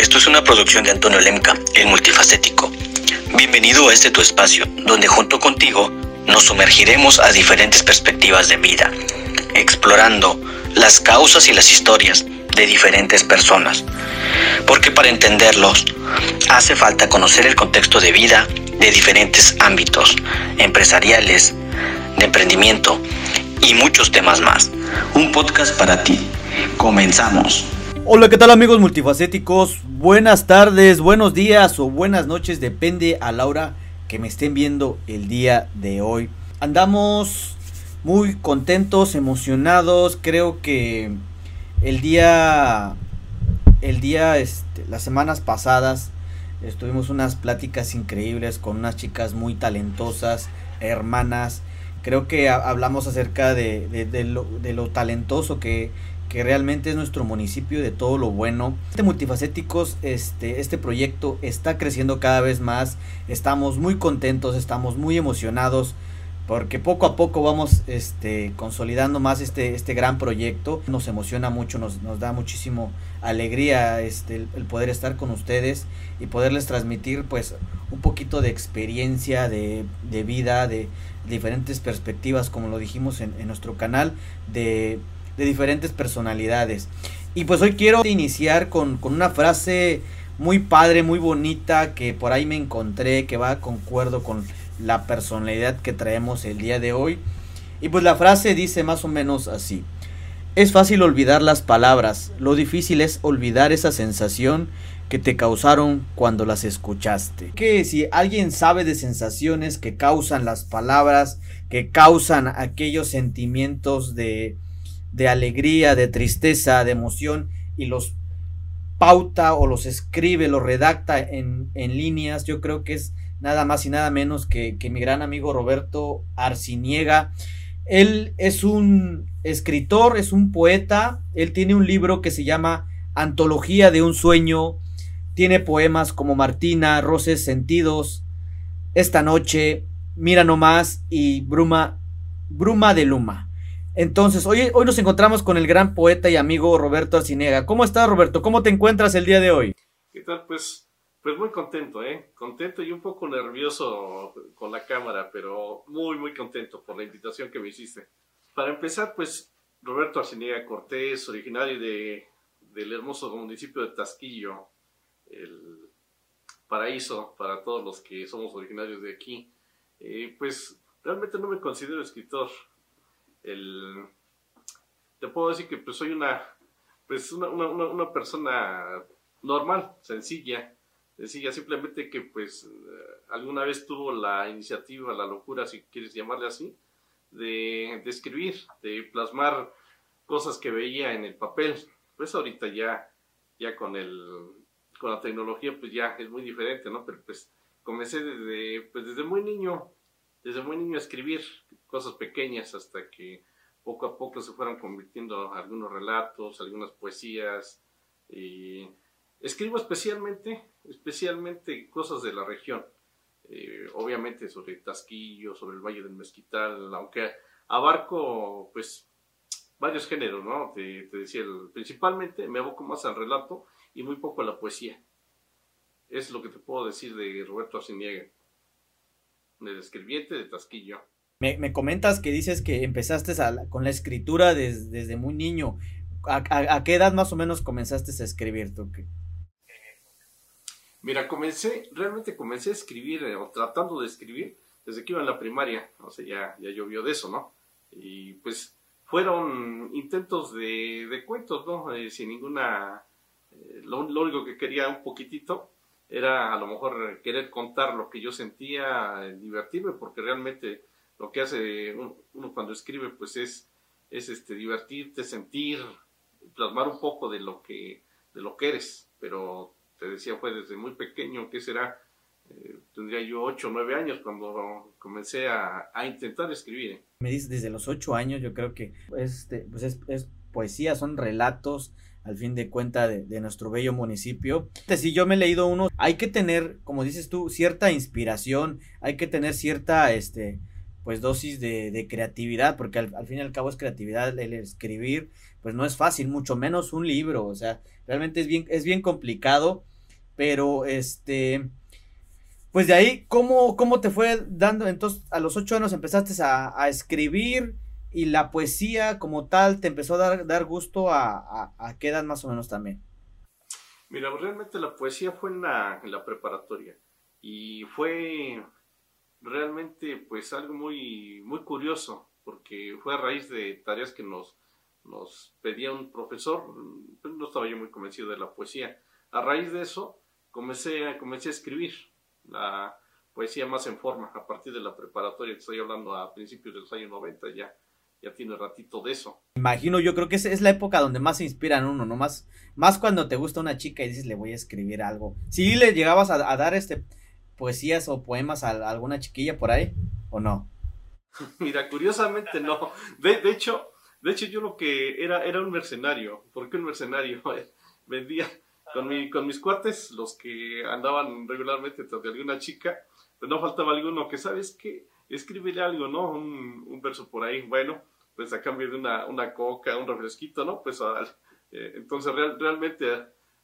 Esto es una producción de Antonio Lemca, el multifacético. Bienvenido a este tu espacio, donde junto contigo nos sumergiremos a diferentes perspectivas de vida, explorando las causas y las historias de diferentes personas. Porque para entenderlos hace falta conocer el contexto de vida de diferentes ámbitos, empresariales, de emprendimiento y muchos temas más. Un podcast para ti. Comenzamos. Hola, ¿qué tal amigos multifacéticos? Buenas tardes, buenos días o buenas noches, depende a la hora que me estén viendo el día de hoy. Andamos muy contentos, emocionados, creo que el día, el día, este, las semanas pasadas estuvimos unas pláticas increíbles con unas chicas muy talentosas, hermanas. Creo que hablamos acerca de, de, lo, de lo talentoso que que realmente es nuestro municipio de todo lo bueno. Este multifacéticos, este, este proyecto está creciendo cada vez más. Estamos muy contentos, estamos muy emocionados porque poco a poco vamos este, consolidando más este, este gran proyecto. Nos emociona mucho, nos, nos da muchísimo alegría este, el, poder estar con ustedes y poderles transmitir pues un poquito de experiencia, de, de vida, de diferentes perspectivas, como lo dijimos en, en nuestro canal, de de diferentes personalidades. Y pues hoy quiero iniciar con, una frase muy padre, muy bonita, que por ahí me encontré, que va concuerdo con la personalidad que traemos el día de hoy. Y pues la frase dice más o menos así. Es fácil olvidar las palabras, lo difícil es olvidar esa sensación que te causaron cuando las escuchaste. Que si alguien sabe de sensaciones que causan las palabras, que causan aquellos sentimientos de, de alegría, de tristeza, de emoción y los pauta o los escribe, los redacta en, en líneas, yo creo que es nada más y nada menos que, que mi gran amigo Roberto Arciniega. Él es un escritor, es un poeta, él tiene un libro que se llama Antología de un sueño, tiene poemas como Martina, Roces Sentidos, Esta noche, Mira no más y Bruma, Bruma de Luma. Entonces, hoy, hoy nos encontramos con el gran poeta y amigo Roberto Arcinega. ¿Cómo estás, Roberto? ¿Cómo te encuentras el día de hoy? ¿Qué tal? Pues, pues muy contento, ¿eh? Contento y un poco nervioso con la cámara, pero muy, muy contento por la invitación que me hiciste. Para empezar, pues, Roberto Arcinega Cortés, originario de, del hermoso municipio de Tasquillo, el paraíso para todos los que somos originarios de aquí. Eh, pues, realmente no me considero escritor el, te puedo decir que pues soy una, pues una, una, una persona normal, sencilla, sencilla, simplemente que pues eh, alguna vez tuvo la iniciativa, la locura, si quieres llamarle así, de, de, escribir, de plasmar cosas que veía en el papel. Pues ahorita ya, ya con el, con la tecnología pues ya es muy diferente, ¿no? Pero pues comencé desde, pues desde muy niño, desde muy niño escribir cosas pequeñas hasta que poco a poco se fueron convirtiendo algunos relatos, algunas poesías. Y escribo especialmente, especialmente cosas de la región. Eh, obviamente sobre Tasquillo, sobre el Valle del Mezquital, aunque abarco pues varios géneros, ¿no? Te, decía, principalmente me aboco más al relato y muy poco a la poesía. Es lo que te puedo decir de Roberto Arciniega del escribiente de Tasquillo. Me, comentas que dices que empezaste con la escritura desde muy niño. ¿A, qué edad más o menos comenzaste a escribir tú? Mira, comencé, realmente comencé a escribir, eh, o tratando de escribir, desde que iba en la primaria, o sea, ya, ya llovió de eso, ¿no? Y pues fueron intentos de, cuentos, ¿no? Eh, sin ninguna, eh, lo, lo, único que quería un poquitito era a lo mejor querer contar lo que yo sentía, divertirme, porque realmente lo que hace uno, cuando escribe, pues es, es este, divertirte, sentir, plasmar un poco de lo que, de lo que eres. Pero te decía, fue desde muy pequeño, ¿qué será? Eh, tendría yo 8 o 9 años cuando comencé a, a, intentar escribir. Me dices, desde los 8 años, yo creo que este, pues es, es poesía, son relatos al fin de cuenta de, nuestro bello municipio. Si yo me he leído uno, hay que tener, como dices tú, cierta inspiración, hay que tener cierta, este, pues dosis de, creatividad, porque al, fin y al cabo es creatividad el escribir, pues no es fácil, mucho menos un libro, o sea, realmente es bien, es bien complicado pero este, pues de ahí, ¿cómo, cómo te fue dando? Entonces, a los ocho años empezaste a escribir y la poesía como tal te empezó a dar, dar gusto a, a, qué edad más o menos también. Mira, realmente la poesía fue en la, preparatoria y fue realmente pues algo muy, muy curioso porque fue a raíz de tareas que nos, nos pedía un profesor, no estaba yo muy convencido de la poesía. A raíz de eso comencé a, comencé a escribir la poesía más en forma, a partir de la preparatoria, estoy hablando a principios de los años 90 ya, ya tiene ratito de eso. Imagino, yo creo que es, es la época donde más se inspiran uno, ¿no? Más, más cuando te gusta una chica y dices, le voy a escribir algo. Si le llegabas a, a dar este poesías o poemas a, a, alguna chiquilla por ahí, ¿o no? Mira, curiosamente no. De, de, hecho, de hecho yo lo que era, era un mercenario. ¿Por qué un mercenario? Vendía con, mi, con mis cuates, los que andaban regularmente tras de alguna chica, no faltaba alguno que, ¿sabes qué? Escríbele algo, ¿no? Un, verso por ahí. Bueno, pues a cambio de una, una coca, un refresquito, ¿no? Pues eh, entonces real, realmente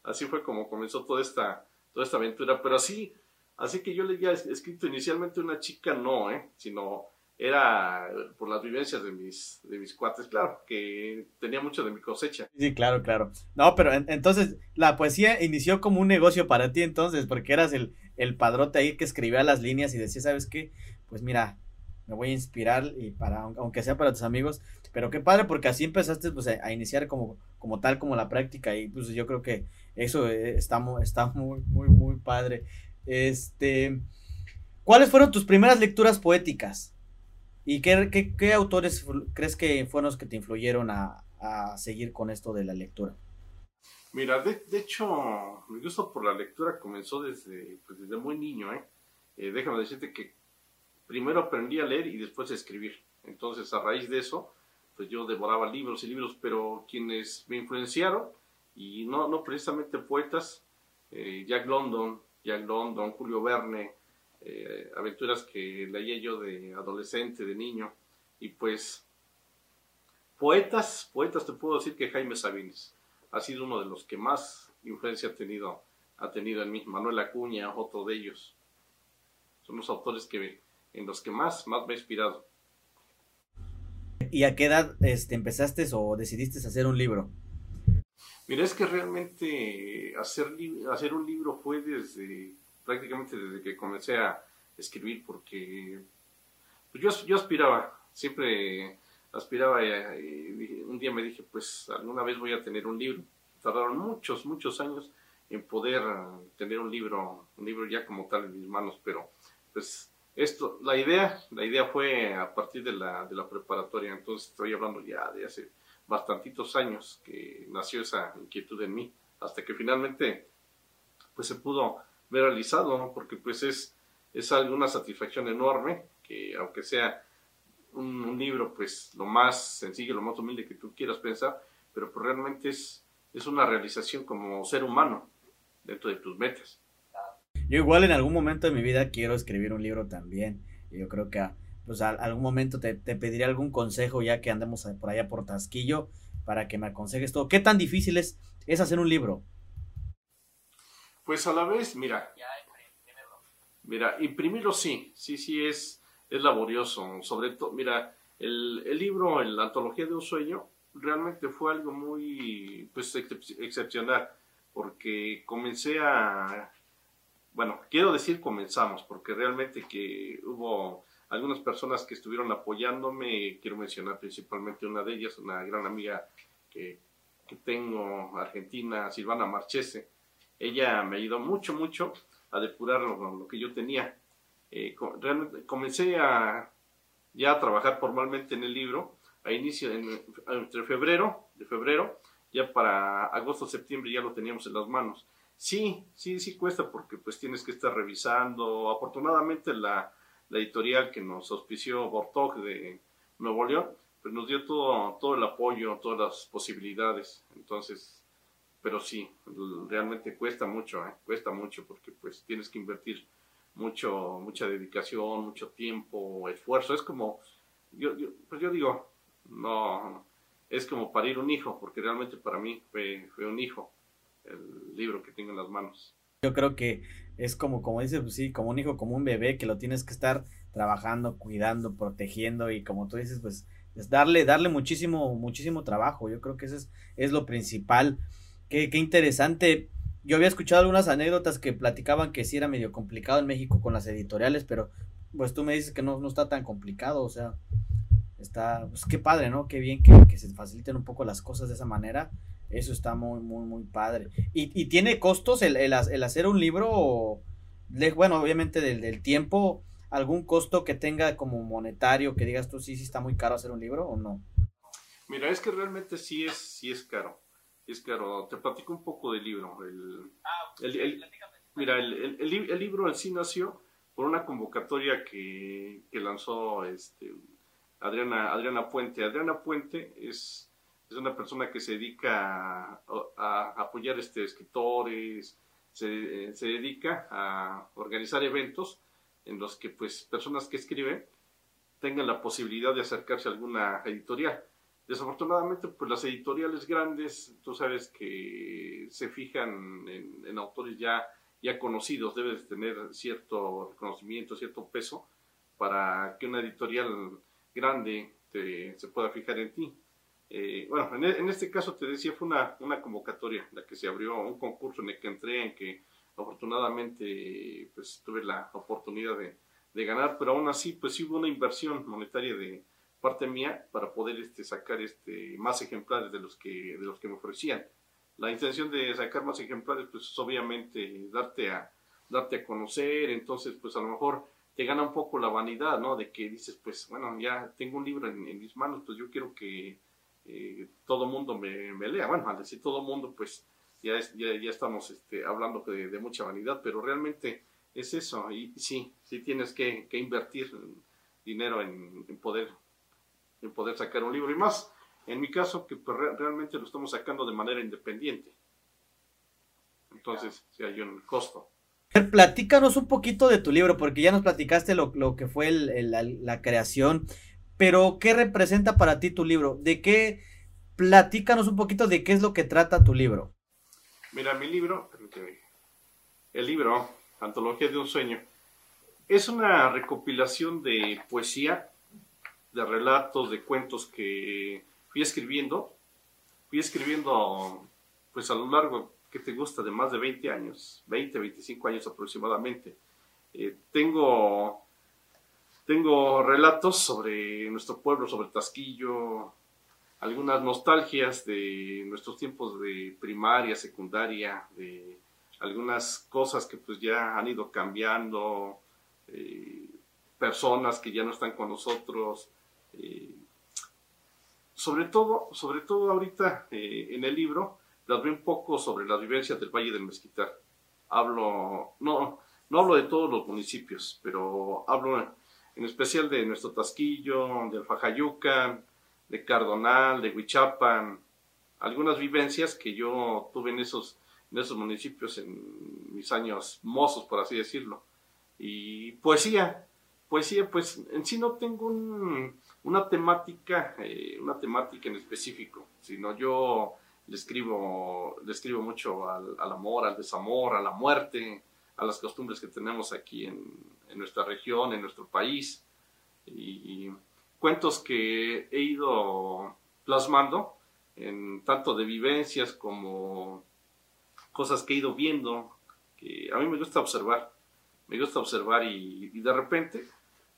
así fue como comenzó toda esta, toda esta aventura. Pero así, así que yo le había escrito inicialmente una chica, no, ¿eh? Sino era por las vivencias de mis, de mis cuates, claro, que tenía mucho de mi cosecha. Sí, claro, claro. No, pero en, entonces la poesía inició como un negocio para ti entonces, porque eras el, el padrote ahí que escribía las líneas y decía, ¿sabes qué? Pues mira, me voy a inspirar y para, aunque sea para tus amigos, pero qué padre, porque así empezaste pues, a, a iniciar como, como tal, como la práctica, y pues yo creo que eso está, está muy, muy, muy padre. Este, ¿cuáles fueron tus primeras lecturas poéticas? ¿Y qué, qué, autores crees que fueron los que te influyeron a, a seguir con esto de la lectura? Mira, de, de, hecho, mi gusto por la lectura comenzó desde, pues, desde muy niño. ¿eh? Eh, déjame decirte que primero aprendí a leer y después a escribir. Entonces, a raíz de eso, pues yo devoraba libros y libros, pero quienes me influenciaron, y no, no precisamente poetas, eh, Jack London, Jack London, Julio Verne, eh, aventuras que leía yo de adolescente, de niño, y pues poetas, poetas te puedo decir que Jaime Sabines ha sido uno de los que más influencia ha tenido, ha tenido en mí, Manuel Acuña, otro de ellos. Son los autores que, en los que más, más me he inspirado. ¿Y a qué edad este, empezaste o decidiste hacer un libro? Mira, es que realmente hacer, hacer un libro fue desde prácticamente desde que comencé a escribir, porque pues yo, yo aspiraba, siempre aspiraba y, y, un día me dije, pues alguna vez voy a tener un libro. Tardaron muchos, muchos años en poder tener un libro, un libro ya como tal en mis manos, pero pues esto, la idea, la idea fue a partir de la, de la preparatoria, entonces estoy hablando ya de hace bastantitos años que nació esa inquietud en mí, hasta que finalmente pues se pudo ver realizado, ¿no? porque pues es, es una satisfacción enorme, que aunque sea un, libro pues lo más sencillo, lo más humilde que tú quieras pensar, pero pues realmente es, es una realización como ser humano dentro de tus metas. Yo igual en algún momento de mi vida quiero escribir un libro también, y yo creo que a, pues a algún momento te, te pediré algún consejo ya que andemos por allá por Tasquillo para que me aconsejes todo. ¿Qué tan difícil es, es hacer un libro? Pues a la vez, mira. Mira, imprimirlo sí, sí, sí es, es laborioso. Sobre todo, mira, el, el libro, la antología de un sueño, realmente fue algo muy pues, excep excepcional, porque comencé a, bueno, quiero decir comenzamos, porque realmente que hubo algunas personas que estuvieron apoyándome, quiero mencionar principalmente una de ellas, una gran amiga que, que tengo, argentina, Silvana Marchese, ella me ayudó mucho, mucho a depurar lo, lo que yo tenía. Eh, realmente comencé a ya a trabajar formalmente en el libro a inicio en, entre febrero de febrero ya para agosto septiembre ya lo teníamos en las manos sí sí sí cuesta porque pues tienes que estar revisando afortunadamente la, editorial que nos auspició Bortog de Nuevo León pues nos dio todo todo el apoyo todas las posibilidades entonces pero sí, realmente cuesta mucho, ¿eh? cuesta mucho porque pues tienes que invertir mucho, mucha dedicación, mucho tiempo, esfuerzo. Es como, yo, yo, pues yo digo, no, es como parir un hijo, porque realmente para mí fue, fue un hijo el libro que tengo en las manos. Yo creo que es como, como dices, pues sí, como un hijo, como un bebé que lo tienes que estar trabajando, cuidando, protegiendo y como tú dices, pues es darle, darle muchísimo, muchísimo trabajo. Yo creo que eso es, es lo principal. Qué, qué interesante. Yo había escuchado algunas anécdotas que platicaban que sí era medio complicado en México con las editoriales, pero pues tú me dices que no, no está tan complicado, o sea, está, pues qué padre, ¿no? Qué bien que, que se faciliten un poco las cosas de esa manera. Eso está muy, muy, muy padre. ¿Y, y tiene costos el, el, el, hacer un libro? Bueno, obviamente del, del, tiempo, algún costo que tenga como monetario, que digas tú, sí, sí está muy caro hacer un libro o no? Mira, es que realmente sí es, sí es caro. Es caro. Te platico un poco del libro. El, ah, el, mira, el, el, libro en sí nació por una convocatoria que, que lanzó este, Adriana, Adriana Puente. Adriana Puente es es una persona que se dedica a, apoyar este, escritores, se, se, dedica a organizar eventos en los que pues personas que escriben tengan la posibilidad de acercarse a alguna editorial. Desafortunadamente, pues las editoriales grandes, tú sabes que se fijan en, autores ya, ya conocidos, debes tener cierto reconocimiento, cierto peso para que una editorial grande se pueda fijar en ti. Eh, bueno, e, en, este caso te decía, fue una, una convocatoria la que se abrió, un concurso en el que entré, en que afortunadamente pues tuve la oportunidad de, de ganar, pero aún así pues hubo una inversión monetaria de parte mía para poder este, sacar este, más ejemplares de los, que, de los que me ofrecían. La intención de sacar más ejemplares pues es obviamente darte a, darte a conocer, entonces pues a lo mejor te gana un poco la vanidad, ¿no? De que dices, pues bueno, ya tengo un libro en mis manos, pues yo quiero que eh, todo mundo me, lea. Bueno, al decir todo mundo, pues ya, ya, ya, estamos este, hablando de, de, mucha vanidad, pero realmente es eso. Y sí, sí tienes que, que invertir dinero en, en, poder, en poder sacar un libro. Y más, en mi caso, que pues, realmente lo estamos sacando de manera independiente. Entonces, si hay un costo. Platícanos un poquito de tu libro, porque ya nos platicaste lo, lo que fue el, el, la, la, creación pero, ¿qué representa para ti tu libro? ¿De qué? Platícanos un poquito de qué es lo que trata tu libro. Mira, mi libro, el libro, Antología de un Sueño, es una recopilación de poesía, de relatos, de cuentos que fui escribiendo. Fui escribiendo, pues a lo largo, que te gusta, de más de 20 años, 20, 25 años aproximadamente. Eh, tengo tengo relatos sobre nuestro pueblo, sobre Tasquillo, algunas nostalgias de nuestros tiempos de primaria, secundaria, de algunas cosas que pues ya han ido cambiando, eh, personas que ya no están con nosotros. Eh, sobre todo, sobre todo ahorita eh, en el libro, las veo un poco sobre las vivencias del Valle del Mezquitar. Hablo, no, no hablo de todos los municipios, pero hablo en especial de nuestro Tasquillo, de Alfajayuca, de Cardonal, de Huichapan, algunas vivencias que yo tuve en esos, en esos municipios en mis años mozos, por así decirlo. Y poesía, poesía, pues en sí no tengo una temática, eh, una temática en específico, sino yo le escribo, le escribo mucho al amor, al desamor, a la muerte, a las costumbres que tenemos aquí en, en nuestra región, en nuestro país. Y, cuentos que he ido plasmando, en tanto de vivencias como cosas que he ido viendo, que a mí me gusta observar, me gusta observar y, de repente,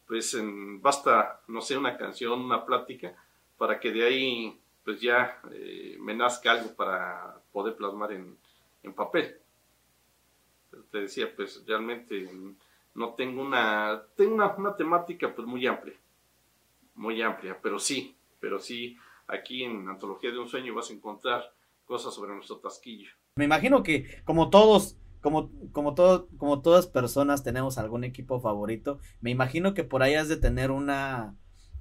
pues basta, no sé, una canción, una plática, para que de ahí pues ya eh, me nazca algo para poder plasmar en, en papel te decía, pues realmente no tengo una, tengo una, temática pues muy amplia, muy amplia, pero sí, pero sí, aquí en Antología de un Sueño vas a encontrar cosas sobre nuestro tasquillo. Me imagino que como todos, como, como, todo, como todas personas tenemos algún equipo favorito, me imagino que por ahí has de tener una,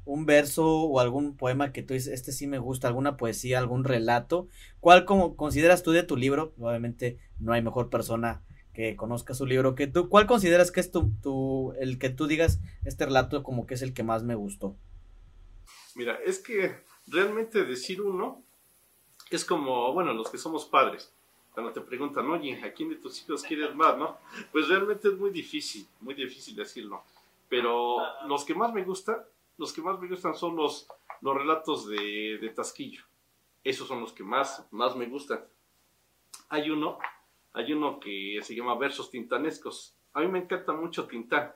un verso o algún poema que tú dices, este sí me gusta, alguna poesía, algún relato. ¿Cuál como consideras tú de tu libro? Obviamente no hay mejor persona que conozca su libro, que tú, ¿cuál consideras que es tu, tu, el que tú digas este relato como que es el que más me gustó? Mira, es que realmente decir uno es como, bueno, los que somos padres, cuando te preguntan, oye, ¿a quién de tus hijos quieres más, no? Pues realmente es muy difícil, muy difícil decirlo. Pero los que más me gustan, los que más me gustan son los, los relatos de, de Tasquillo. Esos son los que más, más me gustan. Hay uno, hay uno que se llama Versos Tintanescos. A mí me encanta mucho Tintán.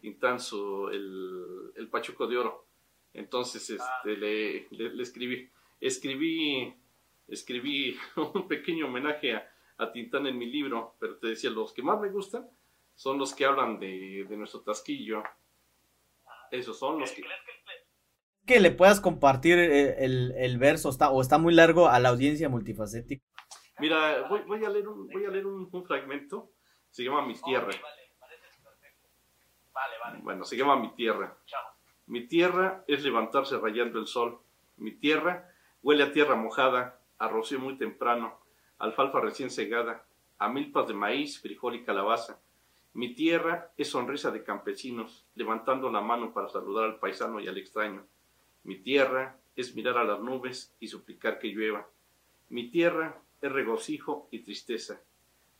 Tintán, su, el, el Pachuco de Oro. Entonces este, le, le escribí. Escribí escribí un pequeño homenaje a, Tintán en mi libro, pero te decía, los que más me gustan son los que hablan de, nuestro tasquillo. Esos son los que... Que le puedas compartir eh, el, verso está, o está muy largo a la audiencia multifacética. Mira, voy, a leer, un, voy a leer un, fragmento. Se llama Mi Tierra. Bueno, se llama Mi Tierra. Mi tierra es levantarse rayando el sol. Mi tierra huele a tierra mojada, a rocío muy temprano, alfalfa recién segada, a milpas de maíz, frijol y calabaza. Mi tierra es sonrisa de campesinos, levantando la mano para saludar al paisano y al extraño. Mi tierra es mirar a las nubes y suplicar que llueva. Mi tierra regocijo y tristeza.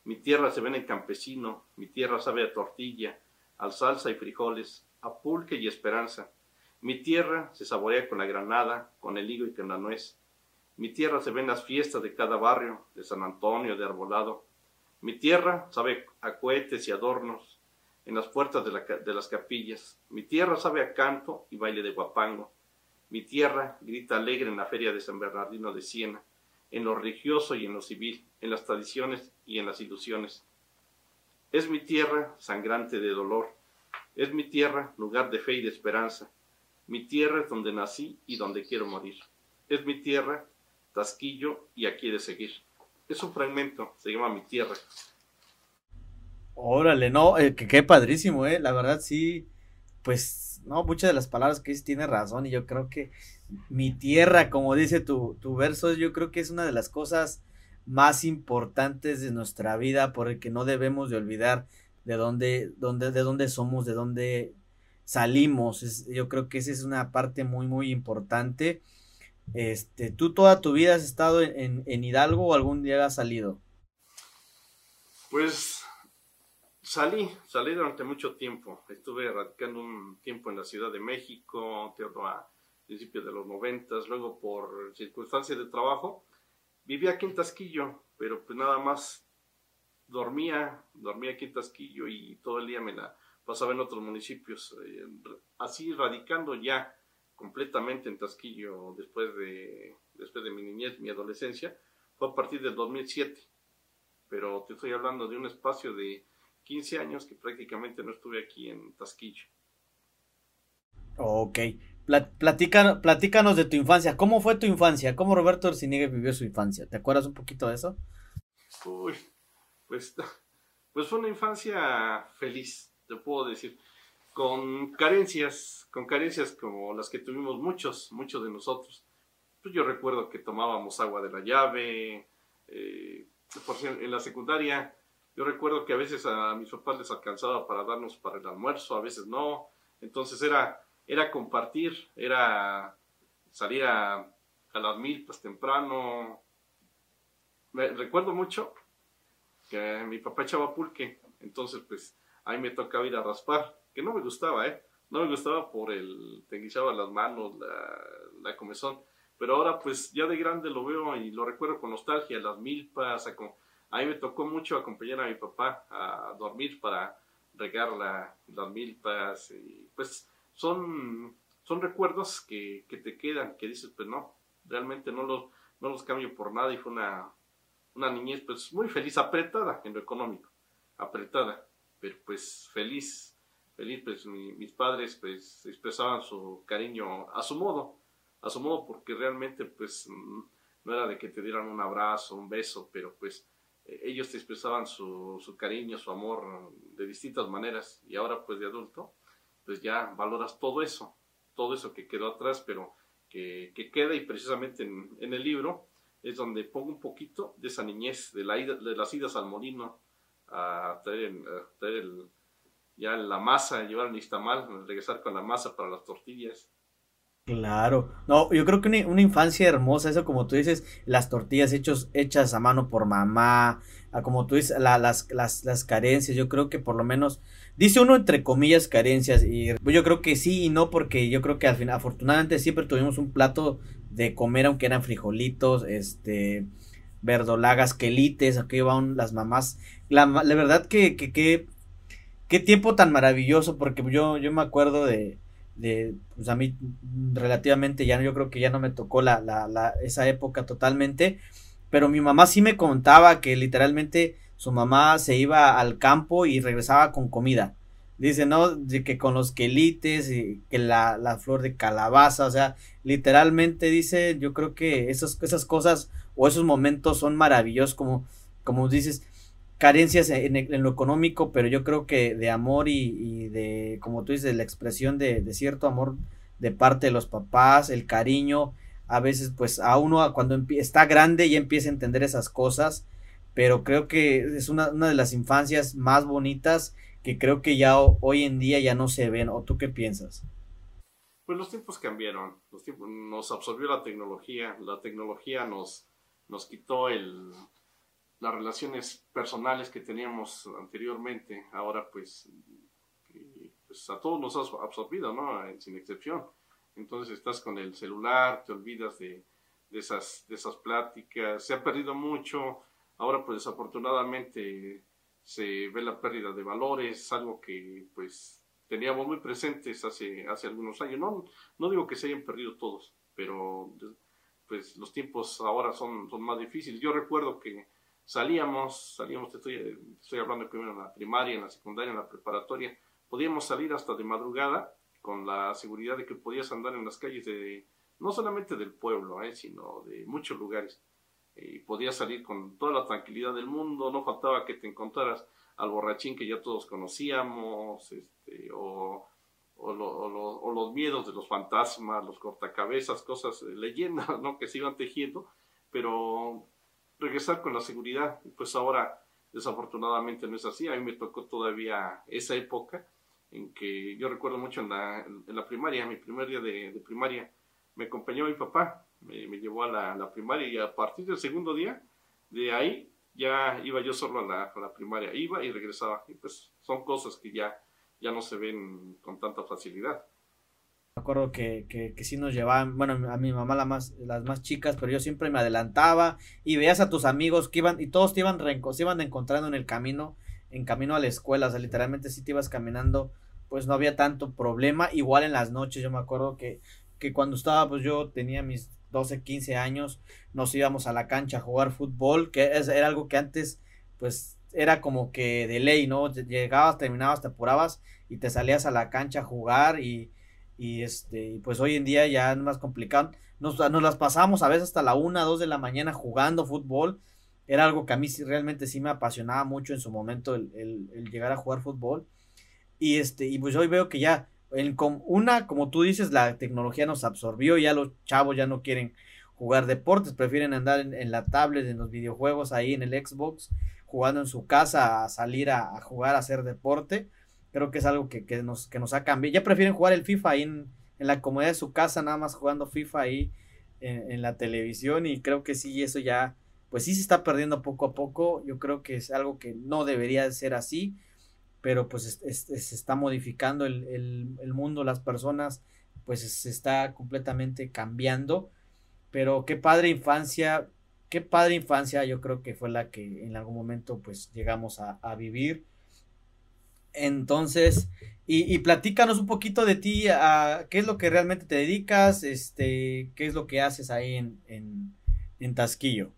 Mi tierra se ve en campesino, mi tierra sabe a tortilla, al salsa y frijoles, a pulque y esperanza. Mi tierra se saborea con la granada, con el higo y con la nuez. Mi tierra se ve en las fiestas de cada barrio, de San Antonio, de Arbolado. Mi tierra sabe a cohetes y adornos en las puertas de, las capillas. Mi tierra sabe a canto y baile de guapango. Mi tierra grita alegre en la feria de San Bernardino de Siena, en lo religioso y en lo civil, en las tradiciones y en las ilusiones. Es mi tierra sangrante de dolor. Es mi tierra lugar de fe y de esperanza. Mi tierra es donde nací y donde quiero morir. Es mi tierra Tasquillo y aquí de seguir. Es un fragmento, se llama Mi Tierra. Órale, no, eh, que qué padrísimo, eh. La verdad sí, pues, no, muchas de las palabras que dice tiene razón y yo creo que mi tierra, como dice tu, tu verso, yo creo que es una de las cosas más importantes de nuestra vida porque no debemos de olvidar de dónde, dónde, de dónde somos, de dónde salimos. yo creo que esa es una parte muy, muy importante este, ¿Tú toda tu vida has estado en, Hidalgo o algún día has salido? Pues salí, salí durante mucho tiempo. Estuve radicando un tiempo en la Ciudad de México, a principios de los noventas, luego por circunstancias de trabajo, vivía aquí en Tasquillo, pero pues nada más dormía, dormía aquí en Tasquillo y todo el día me la pasaba en otros municipios, eh, así radicando ya completamente en Tasquillo después de, después de mi niñez, mi adolescencia, fue a partir del 2007. Pero te estoy hablando de un espacio de 15 años que prácticamente no estuve aquí en Tasquillo. Ok. Platícanos, platícanos de tu infancia. ¿Cómo fue tu infancia? ¿Cómo Roberto Orsinegue vivió su infancia? ¿Te acuerdas un poquito de eso? Uy, pues, pues fue una infancia feliz, te puedo decir con carencias, con carencias como las que tuvimos muchos, muchos de nosotros. Pues yo recuerdo que tomábamos agua de la llave, eh, por en la secundaria, yo recuerdo que a veces a mis papás les alcanzaba para darnos para el almuerzo, a veces no, entonces era, era compartir, era salir a, a las milpas temprano. Me, recuerdo mucho que mi papá echaba pulque, entonces pues ahí me tocaba ir a raspar que no me gustaba, ¿eh? No me gustaba por el, te guisaba las manos, la, la comezón. Pero ahora, pues, ya de grande lo veo y lo recuerdo con nostalgia, las milpas, a, mí me tocó mucho acompañar a mi papá a dormir para regar las milpas, y pues son, son recuerdos que, que, te quedan, que dices, pues no, realmente no los, no los cambio por nada y fue una, una niñez pues muy feliz, apretada en lo económico, apretada, pero pues feliz feliz, pues mis padres pues expresaban su cariño a su modo, a su modo porque realmente pues no era de que te dieran un abrazo, un beso, pero pues ellos te expresaban su, su cariño, su amor de distintas maneras y ahora pues de adulto pues ya valoras todo eso, todo eso que quedó atrás, pero que, que queda y precisamente en, en, el libro es donde pongo un poquito de esa niñez, de, la de las idas al molino a traer, a traer el, ya la masa, llevar el nixtamal, regresar con la masa para las tortillas. Claro, no, yo creo que una, infancia hermosa, eso como tú dices, las tortillas hechos, hechas a mano por mamá, como tú dices, las, las, las carencias, yo creo que por lo menos, dice uno entre comillas carencias, y yo creo que sí y no, porque yo creo que al final, afortunadamente siempre tuvimos un plato de comer, aunque eran frijolitos, este, verdolagas, quelites, aquí iban las mamás, la, la verdad que, que, que, qué tiempo tan maravilloso, porque yo, yo me acuerdo de de pues a mí relativamente ya yo creo que ya no me tocó la, la, la, esa época totalmente pero mi mamá sí me contaba que literalmente su mamá se iba al campo y regresaba con comida. Dice no de que con los quelites y que la, la flor de calabaza o sea literalmente dice yo creo que esas, esas cosas o esos momentos son maravillosos como como dices carencias en, lo económico, pero yo creo que de amor y, de, como tú dices, la expresión de, cierto amor de parte de los papás, el cariño, a veces pues a uno cuando está grande ya empieza a entender esas cosas, pero creo que es una, de las infancias más bonitas que creo que ya hoy en día ya no se ven, ¿o tú qué piensas? Pues los tiempos cambiaron, los tiempos, nos absorbió la tecnología, la tecnología nos, nos quitó el, las relaciones personales que teníamos anteriormente, ahora pues, pues a todos nos has absorbido, ¿no? Sin excepción. Entonces estás con el celular, te olvidas de, de, esas, de esas pláticas, se ha perdido mucho, ahora pues desafortunadamente se ve la pérdida de valores, algo que pues teníamos muy presentes hace, hace algunos años. No, no digo que se hayan perdido todos, pero pues los tiempos ahora son, son más difíciles. Yo recuerdo que salíamos, salíamos, estoy, estoy hablando primero en la primaria, en la secundaria, en la preparatoria, podíamos salir hasta de madrugada con la seguridad de que podías andar en las calles de, no solamente del pueblo, eh, sino de muchos lugares. Y podías salir con toda la tranquilidad del mundo, no faltaba que te encontraras al borrachín que ya todos conocíamos, este, o, o, o, los miedos de los fantasmas, los cortacabezas, cosas, leyendas, ¿no? Que se iban tejiendo, pero regresar con la seguridad. Pues ahora, desafortunadamente, no es así. A mí me tocó todavía esa época en que yo recuerdo mucho en la, en la primaria, mi primer día de, primaria, me acompañó mi papá, me, llevó a la, primaria y a partir del segundo día, de ahí ya iba yo solo a la, a la primaria, iba y regresaba. Y pues son cosas que ya, ya no se ven con tanta facilidad. Me acuerdo que, que, sí nos llevaban, bueno, a mi mamá la más, las más chicas, pero yo siempre me adelantaba y veías a tus amigos que iban y todos te iban, se iban encontrando en el camino, en camino a la escuela, o sea, literalmente si te ibas caminando, pues no había tanto problema. Igual en las noches, yo me acuerdo que, que cuando estaba, pues yo tenía mis 12, 15 años, nos íbamos a la cancha a jugar fútbol, que era algo que antes, pues era como que de ley, ¿no? Llegabas, terminabas, te apurabas y te salías a la cancha a jugar y y este, pues hoy en día ya es más complicado. Nos, nos las pasamos a veces hasta la una, dos de la mañana jugando fútbol. Era algo que a mí realmente sí me apasionaba mucho en su momento el, el, llegar a jugar fútbol. Y este, y pues hoy veo que ya, en, una, como tú dices, la tecnología nos absorbió, ya los chavos ya no quieren jugar deportes, prefieren andar en, la tablet, en los videojuegos, ahí en el Xbox, jugando en su casa, a salir a jugar, a hacer deporte creo que es algo que, nos, que nos ha cambiado. Ya prefieren jugar el FIFA ahí en, la comodidad de su casa, nada más jugando FIFA ahí en, la televisión y creo que sí, eso ya, pues sí se está perdiendo poco a poco. Yo creo que es algo que no debería ser así, pero pues se está modificando el, mundo, las personas, pues se está completamente cambiando. Pero qué padre infancia, qué padre infancia yo creo que fue la que en algún momento pues llegamos a vivir entonces, y, platícanos un poquito de ti, a, qué es lo que realmente te dedicas, este, qué es lo que haces ahí en, en, Tasquillo.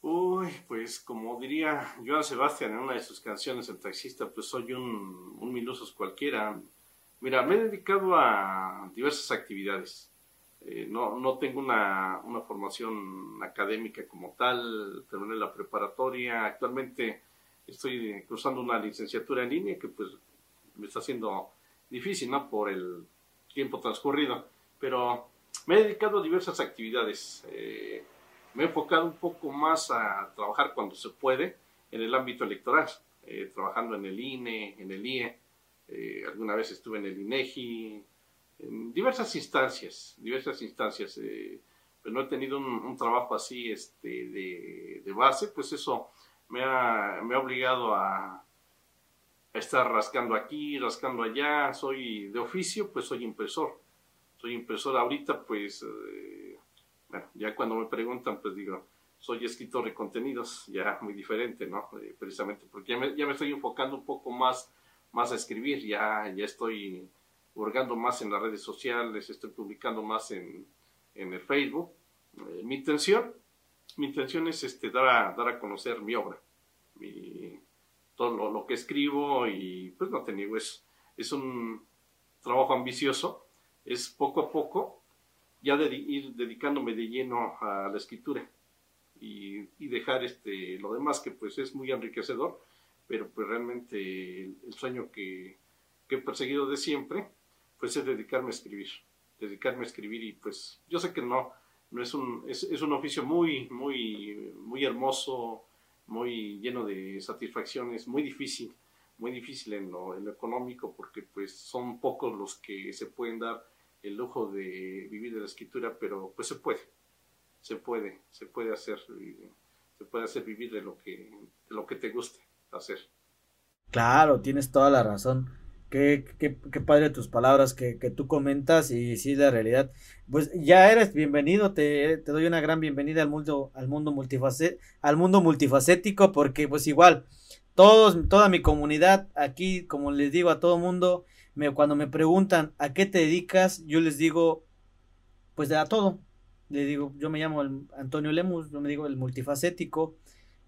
Uy, pues como diría Joan Sebastián en una de sus canciones, El taxista, pues soy un, un milusos cualquiera. Mira, me he dedicado a diversas actividades. Eh, no, no tengo una, una formación académica como tal, terminé la preparatoria, actualmente estoy cursando una licenciatura en línea que pues me está haciendo difícil, ¿no? Por el tiempo transcurrido, pero me he dedicado a diversas actividades. Eh, me he enfocado un poco más a trabajar cuando se puede en el ámbito electoral, eh, trabajando en el INE, en el IE, eh, alguna vez estuve en el INEGI, en diversas instancias, diversas instancias. Eh, pero no he tenido un, trabajo así este, de, base, pues eso me ha, me ha obligado a, estar rascando aquí, rascando allá. Soy de oficio, pues soy impresor. Soy impresor ahorita, pues, eh, bueno, ya cuando me preguntan, pues digo, soy escritor de contenidos, ya muy diferente, ¿no? Eh, precisamente porque ya me, estoy enfocando un poco más, más a escribir, ya, ya estoy hurgando más en las redes sociales, estoy publicando más en, en el Facebook. Eh, mi intención, mi intención es este, dar, a, dar a conocer mi obra, todo lo, que escribo y pues no te niego, es, es un trabajo ambicioso, es poco a poco ya de, ir dedicándome de lleno a la escritura y, dejar este, lo demás que pues es muy enriquecedor, pero pues realmente el, sueño que, que he perseguido de siempre pues es dedicarme a escribir, dedicarme a escribir y pues yo sé que no, no es un, es, un oficio muy, muy, muy hermoso, muy lleno de satisfacciones, muy difícil, muy difícil en lo, en lo económico porque pues son pocos los que se pueden dar el lujo de vivir de la escritura, pero pues se puede, se puede, se puede hacer, se puede hacer vivir de lo que, de lo que te guste hacer. Claro, tienes toda la razón. Qué, qué, qué padre tus palabras que, que, tú comentas y sí, la realidad. Pues ya eres bienvenido, te, te doy una gran bienvenida al mundo, al mundo multifacético, al mundo multifacético, porque pues igual, todos, toda mi comunidad aquí, como les digo a todo mundo, me, cuando me preguntan a qué te dedicas, yo les digo, pues a todo. Le digo, yo me llamo Antonio Lemus, yo me digo el multifacético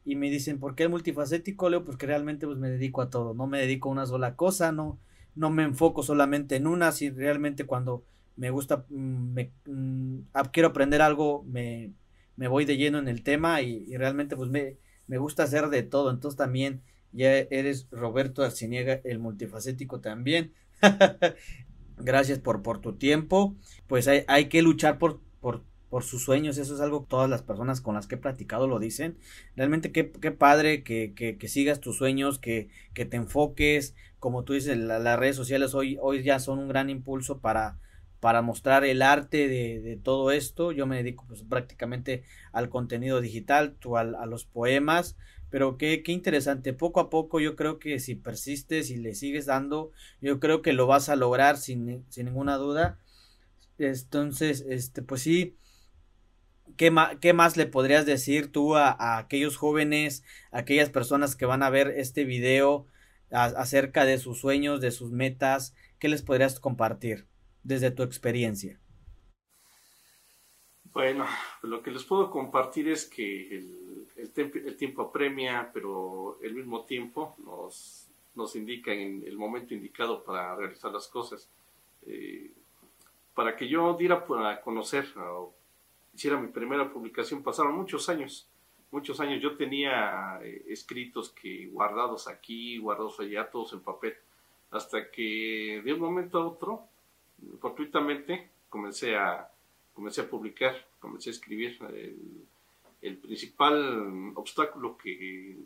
y me dicen, ¿por qué el multifacético, Leo? Pues que realmente pues me dedico a todo, no me dedico a una sola cosa, no, no me enfoco solamente en una, si realmente cuando me gusta, mm, mm, quiero aprender algo, me, me, voy de lleno en el tema y, realmente pues me, me, gusta hacer de todo. Entonces también ya eres Roberto Arciniega, el multifacético también. Gracias por, por tu tiempo. Pues hay, hay que luchar por, por por sus sueños, eso es algo que todas las personas con las que he platicado lo dicen. Realmente qué, qué padre que, que, sigas tus sueños, que, que te enfoques, como tú dices, las redes sociales hoy, hoy ya son un gran impulso para, para mostrar el arte de, todo esto. Yo me dedico pues prácticamente al contenido digital, tú a los poemas, pero qué, qué interesante, poco a poco yo creo que si persistes y le sigues dando, yo creo que lo vas a lograr sin, sin ninguna duda. Entonces, este, pues sí, ¿qué, ¿qué, más le podrías decir tú a, aquellos jóvenes, a aquellas personas que van a ver este video acerca de sus sueños, de sus metas? ¿Qué les podrías compartir desde tu experiencia? Bueno, lo que les puedo compartir es que el, el, tiempo apremia, pero el mismo tiempo nos, nos indica en el momento indicado para realizar las cosas. Eh, para que yo diera a conocer hiciera mi primera publicación, pasaron muchos años, muchos años. Yo tenía eh, escritos que guardados aquí, guardados allá, todos en papel, hasta que de un momento a otro, fortuitamente, comencé a, comencé a publicar, comencé a escribir. El, principal obstáculo que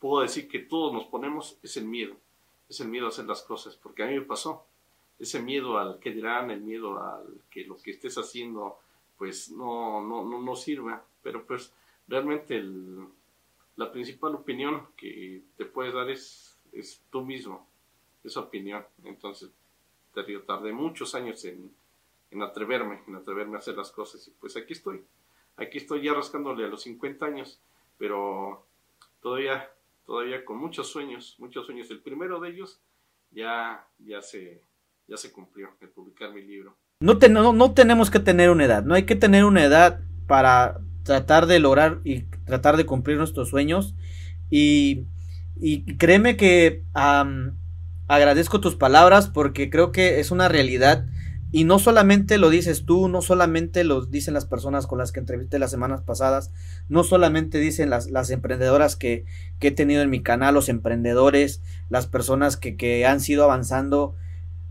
puedo decir que todos nos ponemos es el miedo, es el miedo a hacer las cosas, porque a mí me pasó ese miedo al que dirán, el miedo al que lo que estés haciendo pues no, no, no, no sirva. Pero pues realmente el, la principal opinión que te puedes dar es, es tú mismo, esa opinión. Entonces, te digo, tardé muchos años en, en atreverme, en atreverme a hacer las cosas. Y pues aquí estoy, aquí estoy ya rascándole a los 50 años, pero todavía, todavía con muchos sueños, muchos sueños. El primero de ellos ya, ya, se, ya se cumplió, el publicar mi libro. No, no, tenemos que tener una edad, no hay que tener una edad para tratar de lograr y tratar de cumplir nuestros sueños. Y, y créeme que agradezco tus palabras porque creo que es una realidad. Y no solamente lo dices tú, no solamente lo dicen las personas con las que entrevisté las semanas pasadas, no solamente dicen las, las emprendedoras que, que, he tenido en mi canal, los emprendedores, las personas que, que han sido avanzando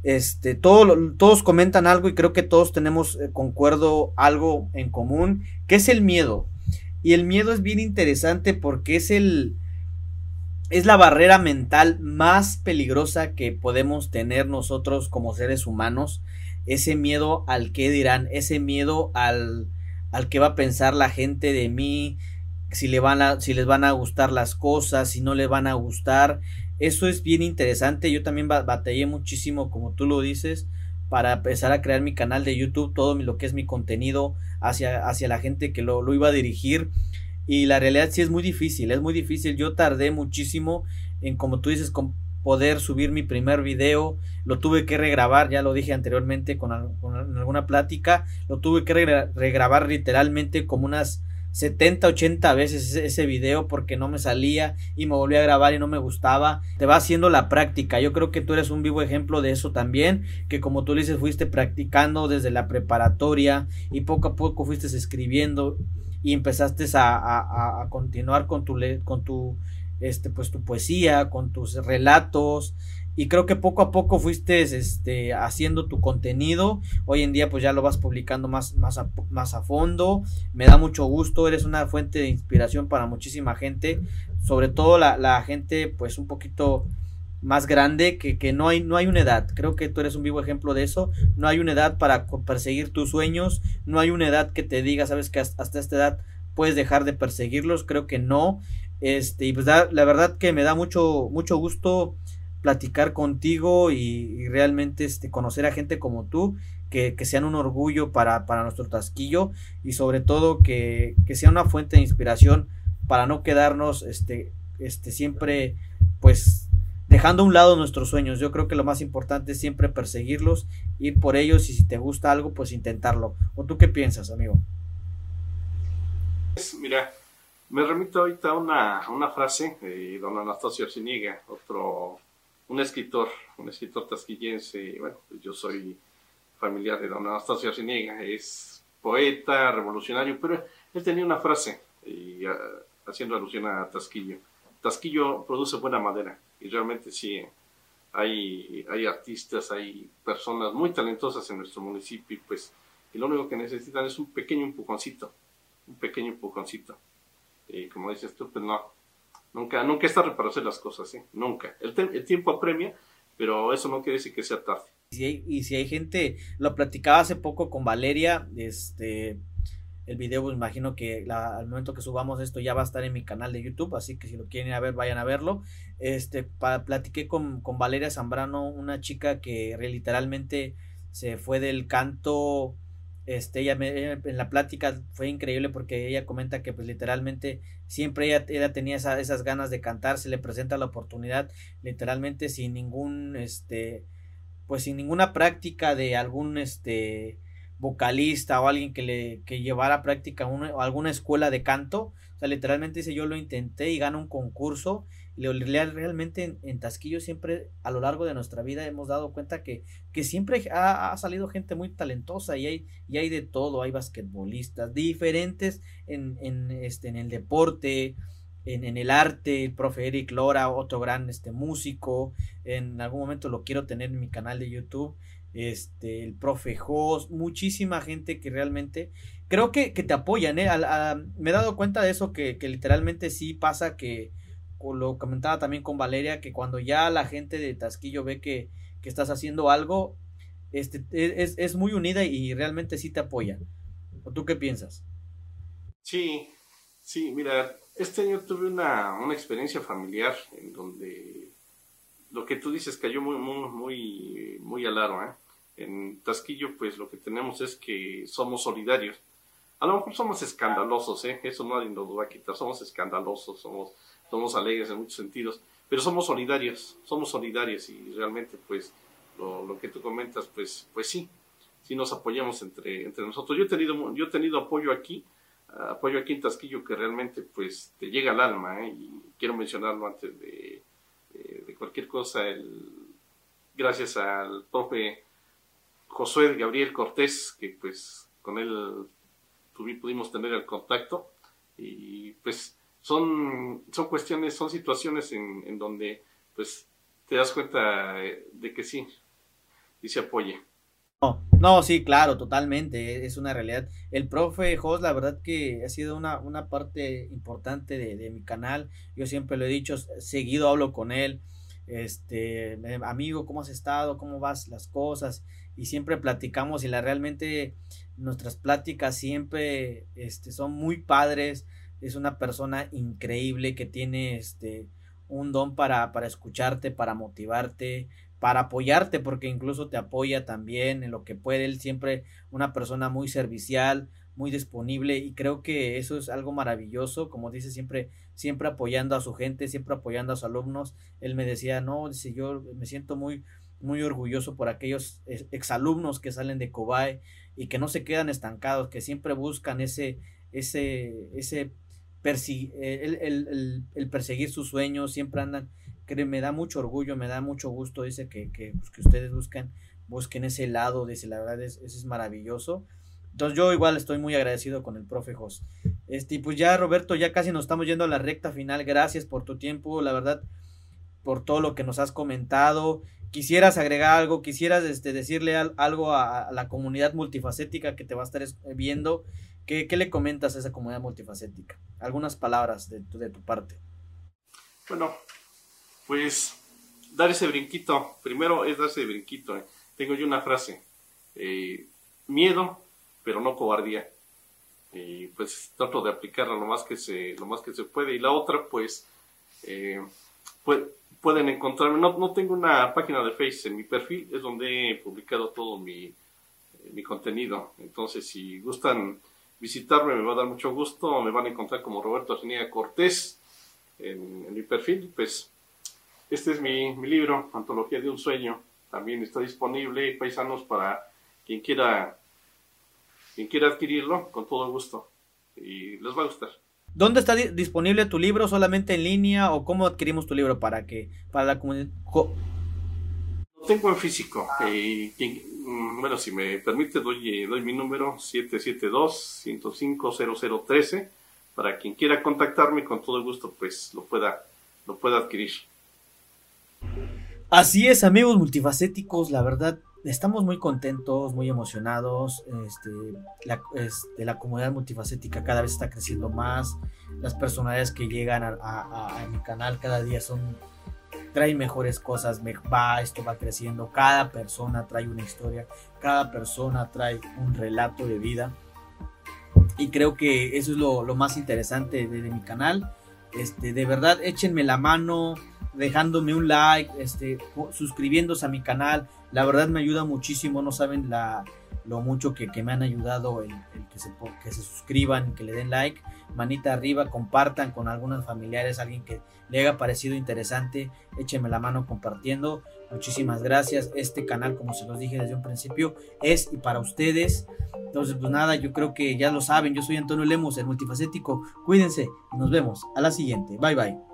este, todos comentan algo y creo que todos tenemos, eh, concuerdo, algo en común, que es el miedo. Y el miedo es bien interesante porque es el, es la barrera mental más peligrosa que podemos tener nosotros como seres humanos. ese miedo al que dirán, ese miedo al, al que va a pensar la gente de mí, si, le van a, si les van a gustar las cosas, si no les van a gustar. Eso es bien interesante. Yo también batallé muchísimo, como tú lo dices, para empezar a crear mi canal de YouTube, todo lo que es mi contenido hacia, hacia la gente que lo, lo iba a dirigir. Y la realidad sí es muy difícil, es muy difícil. Yo tardé muchísimo en, como tú dices, con poder subir mi primer video. Lo tuve que regrabar, ya lo dije anteriormente con, alguna plática. Lo tuve que regrabar literalmente como unas 70, 80 veces ese, video porque no me salía y me volví a grabar y no me gustaba. Te va haciendo la práctica. Yo creo que tú eres un vivo ejemplo de eso también, que como tú dices fuiste practicando desde la preparatoria y poco a poco fuiste escribiendo y empezaste a, a continuar con tu, con tu, este, pues tu poesía, con tus relatos, y creo que poco a poco fuiste este, haciendo tu contenido. Hoy en día pues ya lo vas publicando más, más, a, más a fondo. Me da mucho gusto, eres una fuente de inspiración para muchísima gente, sobre todo la, la gente pues un poquito más grande que, que, no hay no hay una edad. Creo que tú eres un vivo ejemplo de eso. No hay una edad para perseguir tus sueños. No hay una edad que te diga sabes que hasta esta edad puedes dejar de perseguirlos creo que no. Este y pues la verdad que me da mucho mucho gusto platicar contigo y, realmente este, conocer a gente como tú, que, sean un orgullo para, para, nuestro tasquillo y sobre todo que, que, sea una fuente de inspiración para no quedarnos este, este, siempre pues dejando a un lado nuestros sueños. Yo creo que lo más importante es siempre perseguirlos, ir por ellos y si te gusta algo, pues intentarlo. ¿O tú qué piensas, amigo? Mira, me remito ahorita a una, una frase de don Anastasio Arciniega, otro un escritor, un escritor tasquillense, bueno, pues yo soy familiar de don Anastasio Arciniega, es poeta, revolucionario, pero él tenía una frase, ah, haciendo alusión a Tasquillo. Tasquillo produce buena madera, y realmente sí, hay, hay artistas, hay personas muy talentosas en nuestro municipio, y pues, y lo único que necesitan es un pequeño empujoncito, un pequeño empujoncito. Y como dices tú, pues no, Nunca, nunca es para las cosas, ¿eh? Nunca. El, tiempo apremia, pero eso no quiere decir que sea tarde. Y si hay, gente, lo platicaba hace poco con Valeria, este, el video, pues imagino que al momento que subamos esto ya va a estar en mi canal de YouTube, así que si lo quieren ver, vayan a verlo. Este, platiqué con, con Valeria Zambrano, una chica que literalmente se fue del canto este, ella, en la plática fue increíble porque ella comenta que pues literalmente siempre ella, tenía esas ganas de cantar, se le presenta la oportunidad literalmente sin ningún, este, pues sin ninguna práctica de algún, este, vocalista o alguien que le que llevara práctica una, alguna escuela de canto. O sea, literalmente dice yo lo intenté y gano un concurso realmente en, en, Tasquillo siempre a lo largo de nuestra vida hemos dado cuenta que, que siempre ha, salido gente muy talentosa y hay, y hay de todo, hay basquetbolistas diferentes en, en, este, en el deporte, en, en, el arte, el profe Eric Lora, otro gran este, músico, en algún momento lo quiero tener en mi canal de YouTube, este, el profe Jos, muchísima gente que realmente creo que, que te apoyan, ¿eh? me he dado cuenta de eso, que, que literalmente sí pasa que lo comentaba también con Valeria, que cuando ya la gente de Tasquillo ve que, que estás haciendo algo, este, e, es, es, muy unida y realmente sí te apoya. ¿O tú qué piensas? Sí, sí, mira, este año tuve una, una experiencia familiar en donde lo que tú dices cayó muy, muy, muy, muy al aro. ¿eh? En Tasquillo, pues lo que tenemos es que somos solidarios. A lo mejor somos escandalosos, ¿eh? eso nadie nos lo va a quitar, somos escandalosos, somos somos alegres en muchos sentidos, pero somos solidarios, somos solidarios y realmente pues lo, que tú comentas, pues, pues sí, sí nos apoyamos entre, entre nosotros. Yo he tenido, yo he tenido apoyo aquí, apoyo aquí en Tasquillo que realmente pues te llega al alma ¿eh? y quiero mencionarlo antes de, de, cualquier cosa, el, gracias al profe Josué Gabriel Cortés, que pues con él pudimos tener el contacto y pues son, son cuestiones, son situaciones en, en donde pues te das cuenta de que sí, y se apoya. No, no, sí, claro, totalmente, es una realidad. El profe Jos, la verdad que ha sido una, una parte importante de, de, mi canal. Yo siempre lo he dicho, seguido hablo con él. Este, amigo, ¿cómo has estado? ¿Cómo vas las cosas? y siempre platicamos y la realmente nuestras pláticas siempre este, son muy padres. Es una persona increíble que tiene este, un don para, para escucharte, para motivarte, para apoyarte, porque incluso te apoya también en lo que puede. Él siempre una persona muy servicial, muy disponible y creo que eso es algo maravilloso, como dice siempre, siempre apoyando a su gente, siempre apoyando a sus alumnos. Él me decía, no, dice, yo me siento muy, muy orgulloso por aquellos exalumnos que salen de Cobay y que no se quedan estancados, que siempre buscan ese, ese, ese el, el, perseguir sus sueños, siempre andan, que me da mucho orgullo, me da mucho gusto, dice que, que, pues, ustedes buscan, busquen ese lado, dice, la verdad es, es maravilloso. Entonces yo igual estoy muy agradecido con el profe Jos. Este, pues ya Roberto, ya casi nos estamos yendo a la recta final. Gracias por tu tiempo, la verdad, por todo lo que nos has comentado. Quisieras agregar algo, quisieras este, decirle algo a, la comunidad multifacética que te va a estar viendo. ¿Qué, le comentas a esa comunidad multifacética? Algunas palabras de, de tu parte. Bueno, pues dar ese brinquito. Primero es dar ese brinquito. Eh. Tengo yo una frase. Eh, miedo pero no cobardía. Y pues trato de aplicarla lo más que se, lo más que se puede. Y la otra, pues, eh, pueden encontrarme, no, no tengo una página de Facebook, en mi perfil es donde he publicado todo mi, mi contenido. Entonces, si gustan visitarme, me va a dar mucho gusto. Me van a encontrar como Roberto Argenía Cortés en, mi perfil. Pues este es mi, mi, libro, Antología de un Sueño. También está disponible, paisanos, para quien quiera quien quiera adquirirlo, con todo gusto. Y les va a gustar. ¿Dónde está disponible tu libro? ¿Solamente en línea? ¿O cómo adquirimos tu libro para que para la comunidad? Lo tengo en físico. Y, mm, bueno, si me permite, doy, doy mi número 772-105-0013 para quien quiera contactarme con todo gusto, pues lo pueda, lo pueda adquirir. Así es, amigos multifacéticos, la verdad estamos muy contentos, muy emocionados. Este, la, este, la comunidad multifacética cada vez está creciendo más. Las personalidades que llegan a, mi canal cada día son traen mejores cosas, va, esto va creciendo. Cada persona trae una historia, cada persona trae un relato de vida. Y creo que eso es lo, lo más interesante de, de, mi canal. Este, de verdad, échenme la mano, dejándome un like, este, suscribiéndose a mi canal. La verdad me ayuda muchísimo, no saben la, lo mucho que, me han ayudado el, que, se, que se suscriban, que le den like, manita arriba, compartan con algunos familiares, alguien que le haya parecido interesante, échenme la mano compartiendo. Muchísimas gracias. Este canal, como se los dije desde un principio, es y para ustedes. Entonces, pues nada, yo creo que ya lo saben. Yo soy Antonio Lemos, el multifacético. Cuídense y nos vemos a la siguiente. Bye bye.